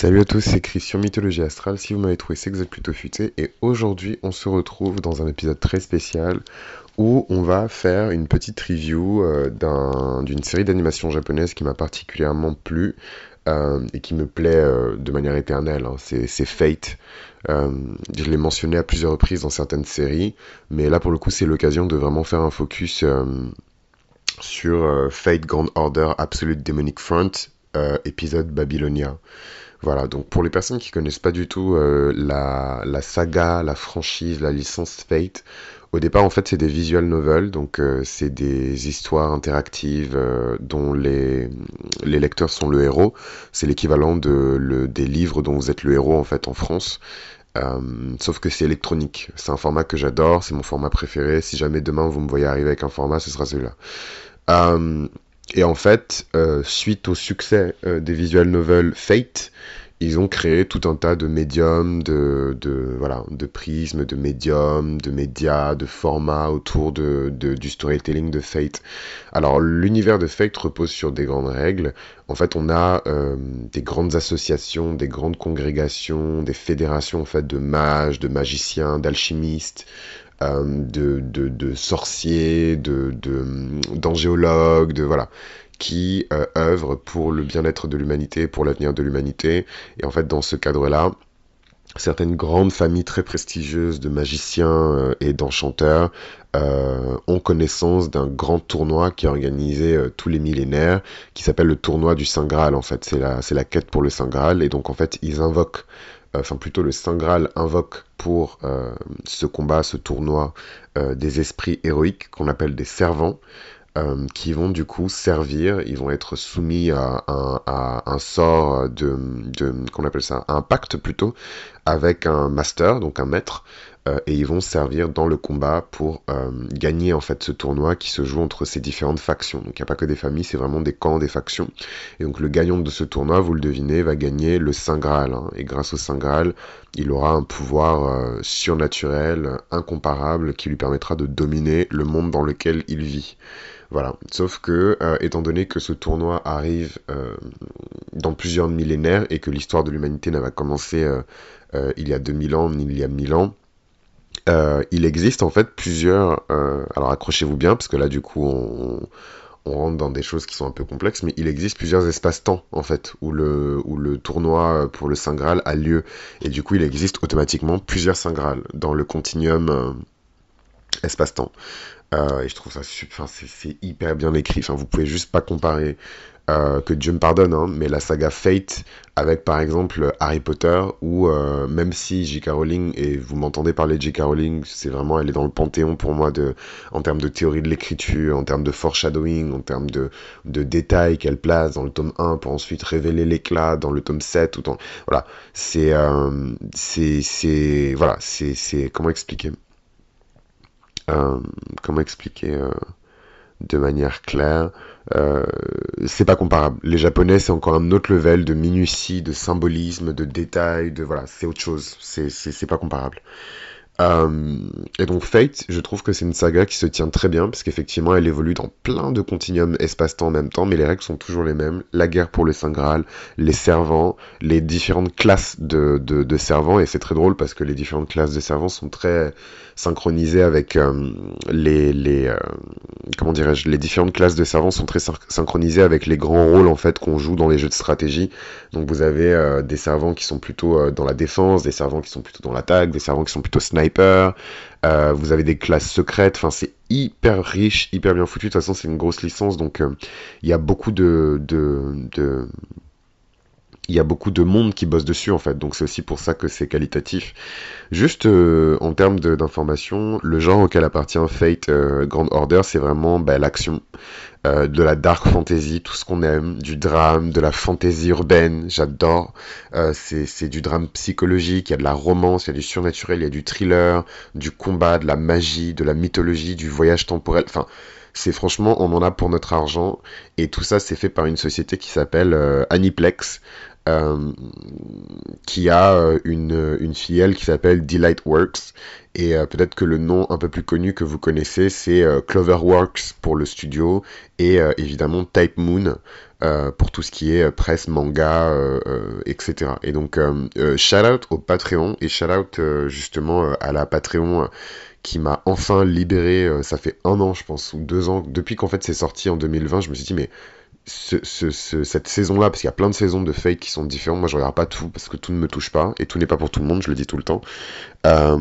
Salut à tous, c'est Christian Mythologie Astrale. Si vous m'avez trouvé, c'est que vous êtes plutôt futé. Et aujourd'hui, on se retrouve dans un épisode très spécial où on va faire une petite review euh, d'un- d'une série d'animation japonaise qui m'a particulièrement plu euh, et qui me plaît euh, de manière éternelle. hein. C'est Fate. Je l'ai mentionné à plusieurs reprises dans certaines séries, mais là pour le coup, c'est l'occasion de vraiment faire un focus sur Fate Grand Order Absolute Demonic Front, épisode Babylonia. Voilà, donc pour les personnes qui connaissent pas du tout euh, la, saga, la franchise, la licence Fate, au départ en fait c'est des visual novels, donc euh, c'est des histoires interactives euh, dont les, lecteurs sont le héros. C'est l'équivalent de, des livres dont vous êtes le héros en fait en France. Sauf que c'est électronique. C'est un format que j'adore, c'est mon format préféré. Si jamais demain vous me voyez arriver avec un format, ce sera celui-là. Et en fait, euh, suite au succès euh, des visual novels Fate, ils ont créé tout un tas de médiums, de, voilà, de prismes, de médiums, de médias, de formats autour de, du storytelling de Fate. Alors, l'univers de Fate repose sur des grandes règles. En fait, on a euh, des grandes associations, des grandes congrégations, des fédérations en de mages, de magiciens, d'alchimistes, euh, de, sorciers, de, d'angéologues, de voilà, qui euh, œuvrent pour le bien-être de l'humanité, pour l'avenir de l'humanité. Et en fait, dans ce cadre-là, certaines grandes familles très prestigieuses de magiciens euh, et d'enchanteurs ont connaissance d'un grand tournoi qui est organisé tous les millénaires, qui s'appelle le tournoi du Saint Graal. En fait, c'est la, c'est la quête pour le Saint Graal. Et donc, en fait, ils invoquent, enfin plutôt le Saint Graal invoque pour euh, ce combat, ce tournoi, euh, des esprits héroïques qu'on appelle des servants euh, qui vont du coup servir, ils vont être soumis à un, sort de, de qu'on appelle ça, un pacte plutôt, avec un master, donc un maître, euh, et ils vont servir dans le combat pour euh, gagner en fait ce tournoi qui se joue entre ces différentes factions. Donc il n'y a pas que des familles, c'est vraiment des camps, des factions. Et donc le gagnant de ce tournoi, vous le devinez, va gagner le Saint Graal. hein. Et grâce au Saint Graal, il aura un pouvoir euh, surnaturel, euh, incomparable, qui lui permettra de dominer le monde dans lequel il vit. Voilà. Sauf que, euh, étant donné que ce tournoi arrive euh, dans plusieurs millénaires et que l'histoire de l'humanité n'a pas commencé euh, euh, il y a 2000 ans ni il y a 1000 ans, euh, il existe en fait plusieurs. euh, alors accrochez-vous bien parce que là du coup on, rentre dans des choses qui sont un peu complexes, mais il existe plusieurs espaces-temps en fait où le tournoi pour le Saint Graal a lieu et du coup il existe automatiquement plusieurs Saint Graal dans le continuum euh, espace-temps. Et je trouve ça super, c'est hyper bien écrit. Vous pouvez juste pas comparer euh, que Dieu me pardonne, hein, mais la saga Fate avec par exemple Harry Potter ou euh, même si J.K. Rowling et vous m'entendez parler de J.K. Rowling, c'est vraiment elle est dans le panthéon pour moi de en termes de théorie de l'écriture, en termes de foreshadowing, en termes de de détails qu'elle place dans le tome 1 pour ensuite révéler l'éclat dans le tome 7 ou dans voilà, c'est euh, c'est voilà, c'est c'est comment expliquer? Comment expliquer de manière claire. Euh, c'est pas comparable. Les Japonais, c'est encore un autre level de minutie, de symbolisme, de détails, de voilà, c'est autre chose. C'est pas comparable. Euh, et donc Fate, je trouve que c'est une saga qui se tient très bien, parce qu'effectivement elle évolue dans plein de continuums espace-temps en même temps, mais les règles sont toujours les mêmes. La guerre pour le Saint Graal, les servants, les différentes classes de, de, servants, et c'est très drôle parce que les différentes classes de servants sont très synchronisées avec euh, les, les euh, comment dirais-je, les différentes classes de servants sont très syn- synchronisées avec les grands rôles en fait qu'on joue dans les jeux de stratégie. Donc vous avez des servants qui sont plutôt dans la défense, des servants qui sont plutôt dans l'attaque, des servants qui sont plutôt sniper. Euh, vous avez des classes secrètes. Enfin, c'est hyper riche, hyper bien foutu. De toute façon, c'est une grosse licence, donc euh, il y a beaucoup de, de, de il y a beaucoup de monde qui bosse dessus en fait, donc c'est aussi pour ça que c'est qualitatif. Juste euh, en termes d'information, le genre auquel appartient Fate euh, Grand Order, c'est vraiment bah, l'action, euh, de la dark fantasy, tout ce qu'on aime, du drame, de la fantasy urbaine, j'adore. Euh, c'est du drame psychologique, il y a de la romance, il y a du surnaturel, il y a du thriller, du combat, de la magie, de la mythologie, du voyage temporel. Enfin, c'est franchement, on en a pour notre argent. Et tout ça, c'est fait par une société qui s'appelle Aniplex. Qui a une, une filleule qui s'appelle Delight Works. Et peut-être que le nom un peu plus connu que vous connaissez, c'est Cloverworks pour le studio et évidemment Type Moon pour tout ce qui est presse, manga, etc. Et donc, shout out au Patreon et shout out justement à la Patreon qui m'a enfin libéré, euh, ça fait un an je pense, ou deux ans, depuis qu'en fait c'est sorti en 2020, je me suis dit mais ce, ce, cette saison-là, parce qu'il y a plein de saisons de Fate qui sont différentes, moi je regarde pas tout, parce que tout ne me touche pas, et tout n'est pas pour tout le monde, je le dis tout le temps. Euh,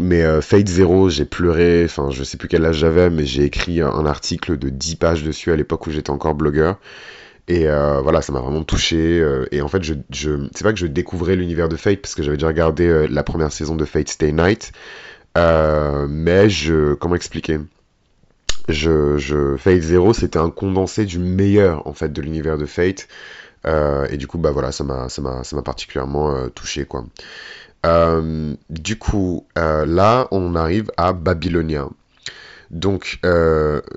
mais euh, Fate Zero, j'ai pleuré, enfin je sais plus quel âge j'avais, mais j'ai écrit un, article de 10 pages dessus à l'époque où j'étais encore blogueur. Et euh, voilà, ça m'a vraiment touché. et en fait, c'est pas que je découvrais l'univers de Fate, parce que j'avais déjà regardé la première saison de Fate Stay Night. Euh, mais je, comment expliquer? Je, je, Fate Zero, c'était un condensé du meilleur en fait de l'univers de Fate. Euh, et du coup, bah voilà, ça m'a, ça m'a, ça m'a particulièrement euh, touché quoi. du coup, là, on arrive à Babylonia. Donc,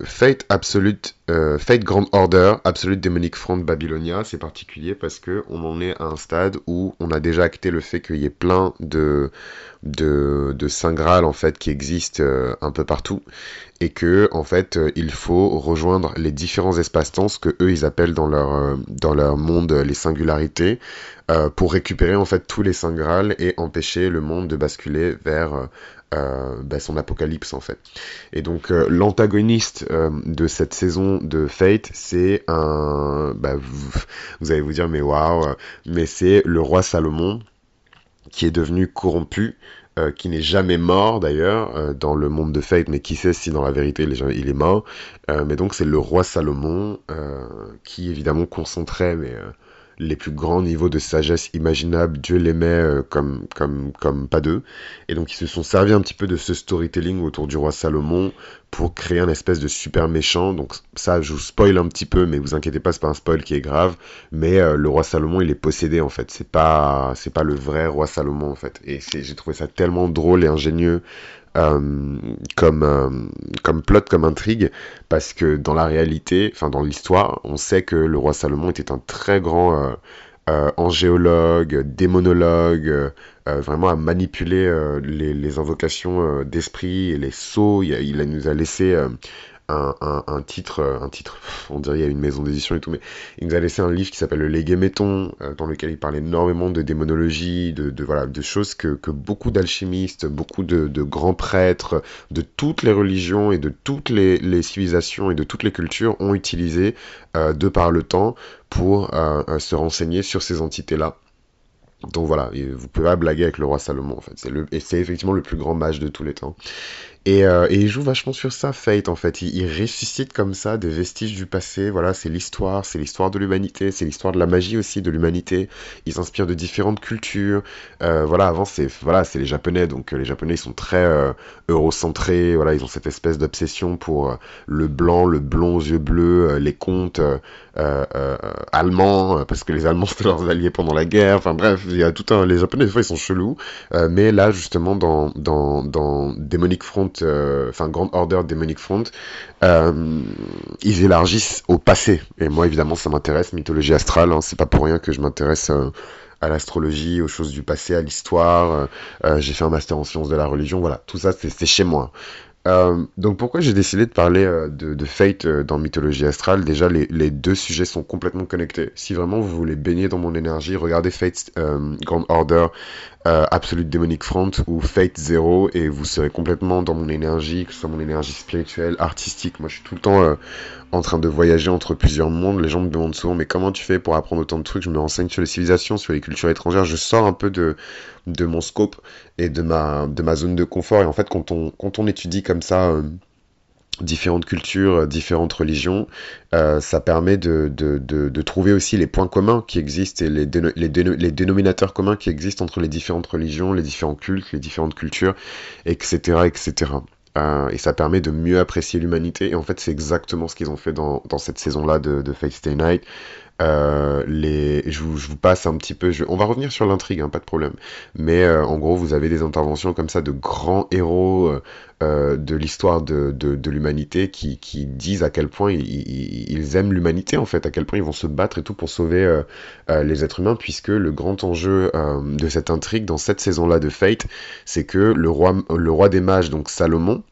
Fate Absolute, Fate Grand Order, Absolute Demonic Front Babylonia, c'est particulier parce que on en est à un stade où on a déjà acté le fait qu'il y ait plein de de, Saint Graal en fait qui existe euh, un peu partout et que en fait euh, il faut rejoindre les différents espaces-temps ce que eux ils appellent dans leur euh, dans leur monde les singularités pour récupérer en fait tous les Saint Graal et empêcher le monde de basculer vers bah, son apocalypse en fait. Et donc l'antagoniste de cette saison de Fate, c'est un, bah, vous, allez vous dire mais waouh, mais c'est le roi Salomon qui est devenu corrompu, euh, qui n'est jamais mort d'ailleurs euh, dans le monde de Fate, mais qui sait si dans la vérité il est, mort. Euh, mais donc c'est le roi Salomon qui évidemment concentrait mais les plus grands niveaux de sagesse imaginables, Dieu l'aimait euh, comme, comme, comme pas deux. Et donc ils se sont servis un petit peu de ce storytelling autour du roi Salomon pour créer un espèce de super méchant. Donc ça, je vous spoil un petit peu, mais vous inquiétez pas, c'est pas un spoil qui est grave. Mais euh, le roi Salomon, il est possédé en fait. C'est pas, c'est pas le vrai roi Salomon en fait. Et j'ai trouvé ça tellement drôle et ingénieux comme, euh, comme plot, comme intrigue, parce que dans la réalité, enfin dans l'histoire, on sait que le roi Salomon était un très grand euh, angéologue, démonologue, vraiment à manipuler les, invocations d'esprit et les sceaux. Il, nous a laissé un, titre, euh, un titre, on dirait il y a une maison d'édition et tout, mais il nous a laissé un livre qui s'appelle Le Léguéméton, euh, dans lequel il parle énormément de démonologie, de, de voilà, de choses que, que beaucoup d'alchimistes, beaucoup de, grands prêtres, de toutes les religions et de toutes les, civilisations et de toutes les cultures ont utilisé euh, de par le temps pour se renseigner sur ces entités-là. Donc voilà, vous pouvez pas blaguer avec le roi Salomon en fait. Le, et c'est effectivement le plus grand mage de tous les temps. Et, euh, et, il joue vachement sur ça, Fate, en fait. Il, ressuscite comme ça des vestiges du passé. Voilà, c'est l'histoire, c'est l'histoire de l'humanité, c'est l'histoire de la magie aussi de l'humanité. Il s'inspire de différentes cultures. Euh, voilà, avant, c'est voilà, les Japonais, donc euh, les Japonais, ils sont très euh, eurocentrés. Voilà, ils ont cette espèce d'obsession pour euh, le blanc, le blond aux yeux bleus, les contes allemands, parce que les Allemands, c'était leurs alliés pendant la guerre. Enfin bref, il y a tout un... Les Japonais, des fois, ils sont chelous. mais là, justement, dans, dans, dans Demonic Front, euh, enfin Grand Order Demonic Front, euh, ils élargissent au passé. Et moi, évidemment, ça m'intéresse, mythologie astrale. Hein, c'est pas pour rien que je m'intéresse euh, à l'astrologie, aux choses du passé, à l'histoire. j'ai fait un master en sciences de la religion. Voilà, tout ça, c'est chez moi. donc pourquoi j'ai décidé de parler de, Fate dans Mythologie Astrale? Déjà, les, les, deux sujets sont complètement connectés. Si vraiment vous voulez baigner dans mon énergie, regardez Fate Grand Order euh, Absolute Demonic Front ou Fate Zero et vous serez complètement dans mon énergie, que ce soit mon énergie spirituelle, artistique. Moi, je suis tout le temps euh, en train de voyager entre plusieurs mondes. Les gens me demandent souvent, mais comment tu fais pour apprendre autant de trucs? Je me renseigne sur les civilisations, sur les cultures étrangères. Je sors un peu de, de mon scope et de ma, de ma zone de confort. Et en fait, quand on, quand on étudie comme ça... Différentes cultures, euh, différentes religions, euh, ça permet de, de, de, trouver aussi les points communs qui existent et les, les, les, dénominateurs communs qui existent entre les différentes religions, les différents cultes, les différentes cultures, etc. etc. Euh, et ça permet de mieux apprécier l'humanité. Et en fait, c'est exactement ce qu'ils ont fait dans, dans cette saison-là de, Fate Stay Night. Euh, je vous, passe un petit peu. On va revenir sur l'intrigue, hein, pas de problème. Mais euh, en gros, vous avez des interventions comme ça de grands héros euh, de l'histoire de, l'humanité qui, disent à quel point ils, aiment l'humanité en fait, à quel point ils vont se battre et tout pour sauver les êtres humains, puisque le grand enjeu de cette intrigue dans cette saison-là de Fate, c'est que le roi, le roi des mages, donc Salomon,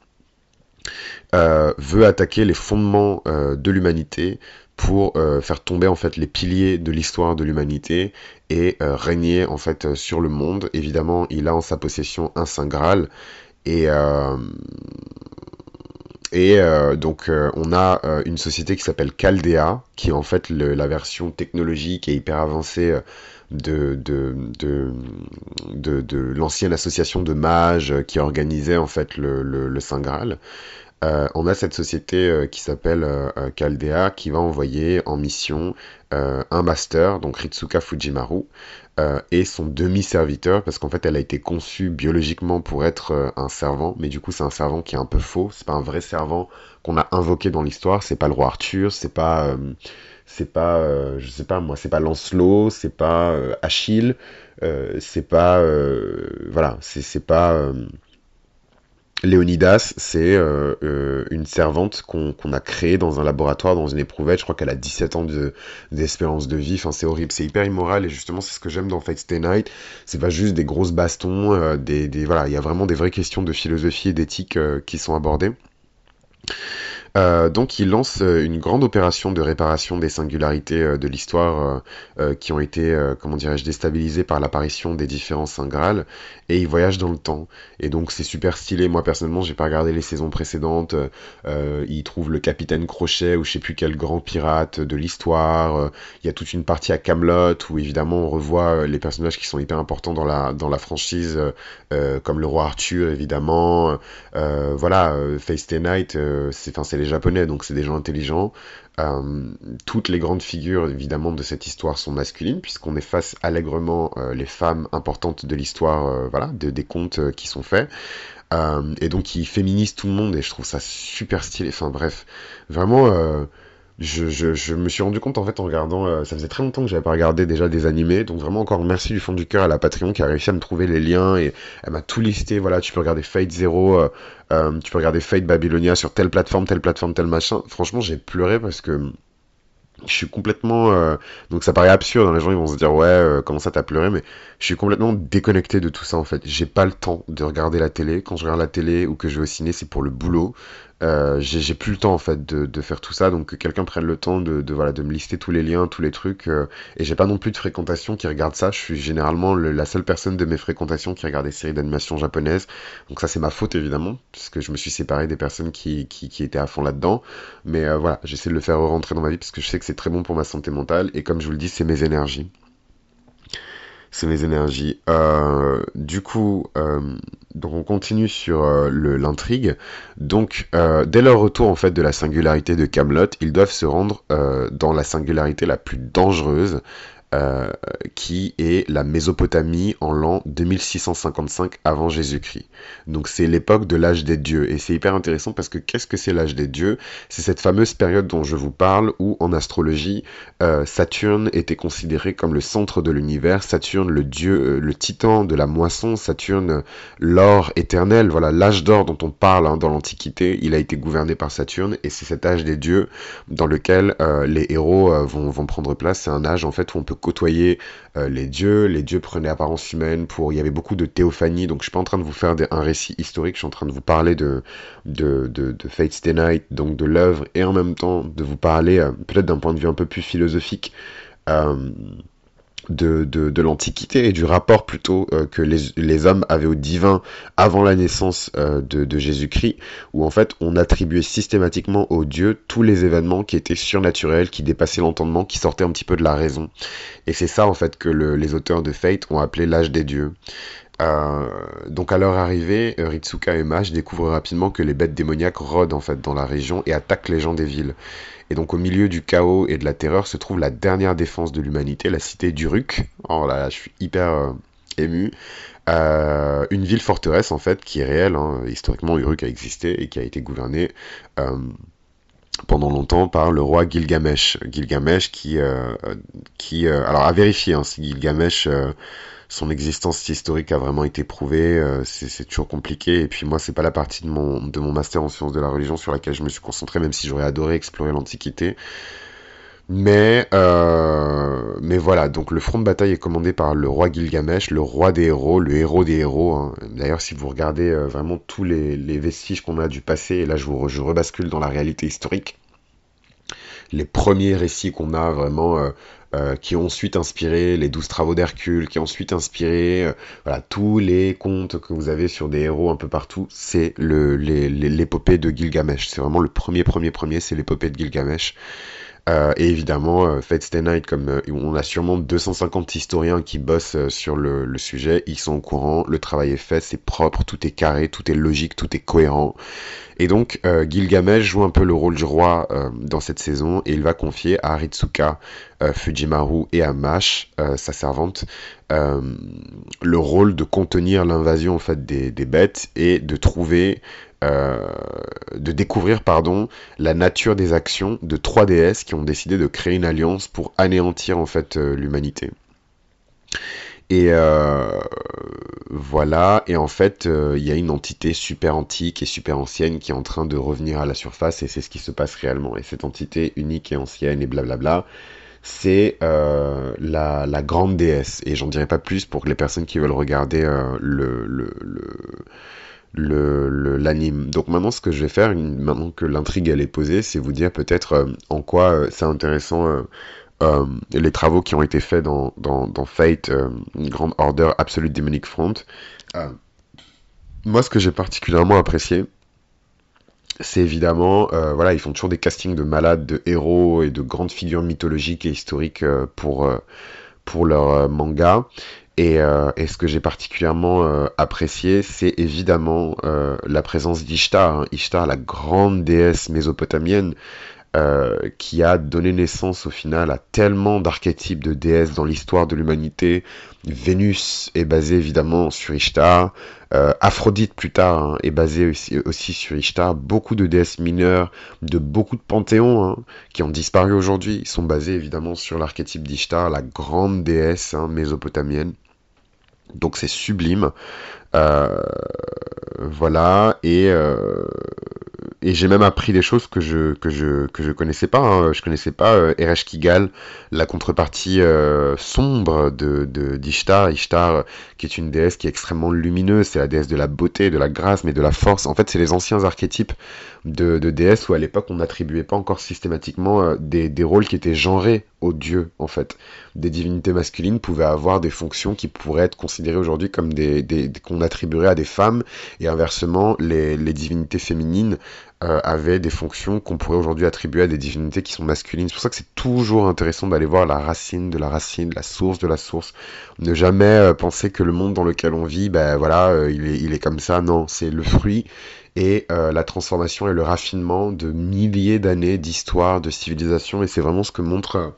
veut attaquer les fondements de l'humanité pour euh, faire tomber en fait les piliers de l'histoire de l'humanité et euh, régner en fait euh, sur le monde. Évidemment, il a en sa possession un saint Graal et donc on a une société qui s'appelle Caldea, qui est en fait la version technologique et hyper avancée de l'ancienne association de mages qui organisait en fait le, le, le Saint Graal. Euh, on a cette société euh, qui s'appelle euh, Caldea qui va envoyer en mission un master, donc Ritsuka Fujimaru, et son demi-serviteur, parce qu'en fait elle a été conçue biologiquement pour être un servant, mais du coup c'est un servant qui est un peu faux, c'est pas un vrai servant qu'on a invoqué dans l'histoire, c'est pas le roi Arthur, c'est pas c'est pas je sais pas moi c'est pas Lancelot c'est pas Achille c'est pas voilà c'est pas Léonidas, c'est euh, euh, une servante qu'on a créée dans un laboratoire, dans une éprouvette. Je crois qu'elle a 17 ans d'espérance de, vie. Enfin, c'est horrible, c'est hyper immoral. Et justement, c'est ce que j'aime dans Fate Stay Night. C'est pas juste des grosses bastons. Euh, des, des, voilà, il y a vraiment des vraies questions de philosophie et d'éthique qui sont abordées. Euh, donc il lance euh, une grande opération de réparation des singularités euh, de l'histoire qui ont été, comment dirais-je, déstabilisées par l'apparition des différents Saint et il voyage dans le temps. Et donc c'est super stylé. Moi personnellement, j'ai pas regardé les saisons précédentes. il trouve le capitaine Crochet ou je sais plus quel grand pirate de l'histoire. Il y a toute une partie à Camelot où évidemment on revoit les personnages qui sont hyper importants dans la dans la franchise, comme le roi Arthur évidemment. voilà, Face Night, c'est enfin c'est les japonais, donc c'est des gens intelligents. Euh, toutes les grandes figures, évidemment, de cette histoire sont masculines, puisqu'on efface allègrement euh, les femmes importantes de l'histoire, euh, voilà, des contes qui sont faits. et donc, ils féminisent tout le monde, et je trouve ça super stylé. Enfin, bref, vraiment je, me suis rendu compte en fait en regardant, euh, ça faisait très longtemps que j'avais pas regardé déjà des animés, donc vraiment encore merci du fond du cœur à la Patreon qui a réussi à me trouver les liens et elle m'a tout listé. Voilà, tu peux regarder Fate Zero, euh, euh, tu peux regarder Fate Babylonia sur telle plateforme, telle plateforme, tel machin. Franchement, j'ai pleuré parce que je suis complètement donc ça paraît absurde hein, les gens vont se dire ouais comment ça t'as pleuré? Mais je suis complètement déconnecté de tout ça en fait. J'ai pas le temps de regarder la télé. Quand je regarde la télé ou que je vais au ciné c'est pour le boulot euh, j'ai plus le temps en fait de, faire tout ça, donc que quelqu'un prenne le temps de, voilà de me lister tous les liens, tous les trucs. Euh, et j'ai pas non plus de fréquentation qui regarde ça. Je suis généralement la seule personne de mes fréquentations qui regarde des séries d'animation japonaises. Donc ça c'est ma faute évidemment, puisque je me suis séparé des personnes qui, qui, qui étaient à fond là-dedans. Mais euh, voilà, j'essaie de le faire rentrer dans ma vie parce que je sais que c'est très bon pour ma santé mentale. Et comme je vous le dis, c'est mes énergies c'est mes énergies. Euh, du coup, euh, on continue sur euh, l'intrigue. Donc, dès leur retour en fait de la singularité de Camelot, ils doivent se rendre dans la singularité la plus dangereuse, euh, qui est la Mésopotamie en l'an 2655 avant Jésus-Christ. Donc c'est l'époque de l'âge des dieux. Et c'est hyper intéressant parce que qu'est-ce que c'est l'âge des dieux? C'est cette fameuse période dont je vous parle où en astrologie euh, Saturne était considéré comme le centre de l'univers, Saturne le dieu, euh, le titan de la moisson, Saturne l'or éternel, voilà l'âge d'or dont on parle hein, dans l'Antiquité, il a été gouverné par Saturne et c'est cet âge des dieux dans lequel les héros vont, vont prendre place. C'est un âge en fait où on peut côtoyer euh, les dieux, les dieux prenaient apparence humaine pour, il y avait beaucoup de théophanie, donc je suis pas en train de vous faire un récit historique, je suis en train de vous parler de, de, de, Night, donc de l'œuvre, et en même temps de vous parler euh, peut-être d'un point de vue un peu plus philosophique, euh, de, de, de l'Antiquité et du rapport plutôt euh, que les, les, hommes avaient au divin avant la naissance euh, de, de Jésus-Christ, où en fait on attribuait systématiquement aux dieux tous les événements qui étaient surnaturels, qui dépassaient l'entendement, qui sortaient un petit peu de la raison. Et c'est ça en fait que le, les auteurs de Fate ont appelé l'âge des dieux. Euh, donc à leur arrivée, Ritsuka et Mage découvrent rapidement que les bêtes démoniaques rôdent en fait dans la région et attaquent les gens des villes. Et donc au milieu du chaos et de la terreur se trouve la dernière défense de l'humanité, la cité d'Uruk. Oh là là, je suis hyper euh, ému. Euh, une ville forteresse en fait qui est réelle. Hein. Historiquement, Uruk a existé et qui a été gouvernée pendant longtemps par le roi Gilgamesh. Gilgamesh qui, euh, qui alors à vérifier hein, si Gilgamesh son existence historique a vraiment été prouvée, c'est toujours compliqué. Et puis moi, c'est pas la partie de mon, de mon master en sciences de la religion sur laquelle je me suis concentré, même si j'aurais adoré explorer l'Antiquité. Mais, euh, mais voilà, donc le front de bataille est commandé par le roi Gilgamesh, le roi des héros, le héros des héros. Hein. D'ailleurs, si vous regardez euh, vraiment tous les, vestiges qu'on a du passé, et là je, vous, je rebascule dans la réalité historique, les premiers récits qu'on a vraiment, euh, qui ont ensuite inspiré les douze travaux d'Hercule, qui ont ensuite inspiré voilà, tous les contes que vous avez sur des héros un peu partout, c'est l'épopée de Gilgamesh. C'est vraiment le premier, premier, premier, c'est l'épopée de Gilgamesh. Euh, et évidemment, euh, Fate Stay Night, comme euh, on a sûrement 250 historiens qui bossent sur le, le, sujet, ils sont au courant, le travail est fait, c'est propre, tout est carré, tout est logique, tout est cohérent. Et donc, Gilgamesh joue un peu le rôle du roi dans cette saison, et il va confier à Ritsuka, Fujimaru et à Mash, sa servante, le rôle de contenir l'invasion en fait des, bêtes et de trouver euh, de découvrir pardon, la nature des actions de trois déesses qui ont décidé de créer une alliance pour anéantir en fait euh, l'humanité. Et euh, voilà, et en fait, il y a une entité super antique et super ancienne qui est en train de revenir à la surface, et c'est ce qui se passe réellement. Et cette entité unique et ancienne et blablabla, c'est la, grande déesse. Et j'en dirai pas plus pour les personnes qui veulent regarder le, le l'anime. Donc maintenant, ce que je vais faire, maintenant que l'intrigue elle est posée, c'est vous dire peut-être euh, en quoi euh, c'est intéressant euh, les travaux qui ont été faits dans, dans, dans Fate, Grand Order Absolute Demonic Front. moi, ce que j'ai particulièrement apprécié, c'est évidemment, voilà, ils font toujours des castings de malades, de héros et de grandes figures mythologiques et historiques pour, pour leur manga. Euh, et, ce que j'ai particulièrement euh, apprécié, c'est évidemment euh, la présence d'Ishtar. Hein. Ishtar, la grande déesse mésopotamienne, qui a donné naissance au final à tellement d'archétypes de déesses dans l'histoire de l'humanité. Vénus est basée évidemment sur Ishtar. Aphrodite plus tard hein, est basée aussi, sur Ishtar. Beaucoup de déesses mineures de beaucoup de panthéons hein, qui ont disparu aujourd'hui sont basées évidemment sur l'archétype d'Ishtar, la grande déesse mésopotamienne. Donc c'est sublime. Euh, voilà. Et, euh, et j'ai même appris des choses que je que je que je connaissais pas. Hein. Je connaissais pas Eresh Kigal, la contrepartie euh, sombre de d'Ishtar. Ishtar, qui est une déesse qui est extrêmement lumineuse. C'est la déesse de la beauté, de la grâce, mais de la force. En fait, c'est les anciens archétypes de, déesses où à l'époque on n'attribuait pas encore systématiquement des, des rôles qui étaient genrés aux dieux en fait. Des divinités masculines pouvaient avoir des fonctions qui pourraient être considérées aujourd'hui comme des, qu'on attribuerait à des femmes et inversement les, divinités féminines euh, avaient des fonctions qu'on pourrait aujourd'hui attribuer à des divinités qui sont masculines. C'est pour ça que c'est toujours intéressant d'aller voir la racine de la racine, la source de la source. Ne jamais euh, penser que le monde dans lequel on vit, ben voilà, euh, il, est, il est comme ça. Non, c'est le fruit et la transformation et le raffinement de milliers d'années d'histoire, de civilisation, et c'est vraiment ce que montre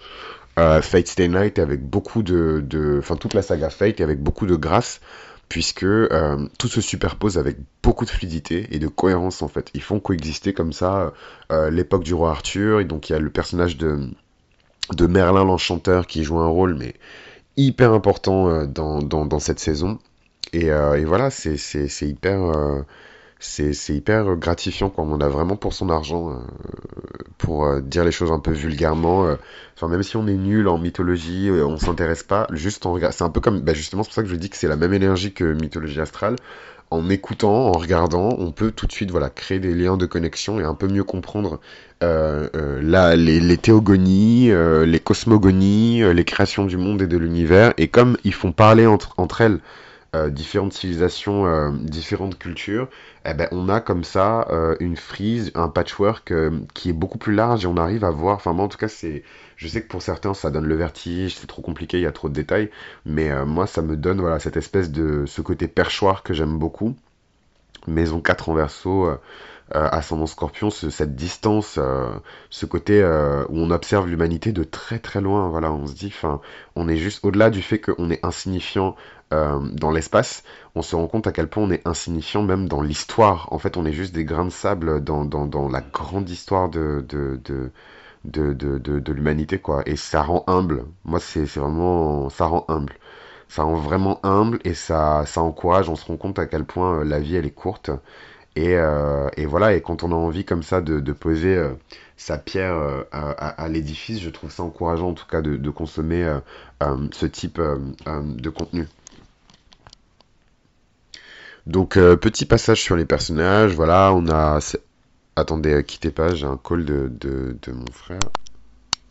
Fate Stay Night avec beaucoup de, enfin toute la saga Fate avec beaucoup de grâce, puisque euh, tout se superpose avec beaucoup de fluidité et de cohérence en fait. Ils font coexister comme ça l'époque du roi Arthur, et donc il y a le personnage de, Merlin l'Enchanteur qui joue un rôle mais hyper important dans, dans, dans, cette saison. Et, et voilà, c'est hyper c'est hyper gratifiant quand on a vraiment pour son argent, euh, pour euh, dire les choses un peu vulgairement. Euh, enfin, même si on est nul en mythologie, on s'intéresse pas, juste en regardant. C'est un peu comme, bah justement, c'est pour ça que je dis que c'est la même énergie que mythologie astrale. En écoutant, en regardant, on peut tout de suite voilà créer des liens de connexion et un peu mieux comprendre les, les, théogonies, les cosmogonies, les créations du monde et de l'univers. Et comme ils font parler entre, entre elles euh, différentes civilisations, euh, différentes cultures, eh ben, on a comme ça euh, une frise, un patchwork qui est beaucoup plus large et on arrive à voir, enfin moi en tout cas c'est, je sais que pour certains ça donne le vertige, c'est trop compliqué, il y a trop de détails, mais moi ça me donne voilà cette espèce de, ce côté perchoir que j'aime beaucoup. Maison 4 en verso, ascendant scorpion, cette distance, ce côté où on observe l'humanité de très très loin. Voilà, on se dit, enfin, on est juste au-delà du fait qu'on est insignifiant dans l'espace, on se rend compte à quel point on est insignifiant même dans l'histoire. En fait, on est juste des grains de sable dans, dans, dans la grande histoire de, de, de de, de, l'humanité, quoi. Et ça rend humble. Moi, c'est vraiment... Ça rend humble. Ça rend vraiment humble et ça, ça encourage. On se rend compte à quel point euh, la vie, elle est courte. Et, euh, et voilà, et quand on a envie comme ça de, poser euh, sa pierre euh, à, l'édifice, je trouve ça encourageant en tout cas de, consommer ce type de contenu. Donc, petit passage sur les personnages. Voilà, on a Attendez, quittez pas, j'ai un call de, de mon frère.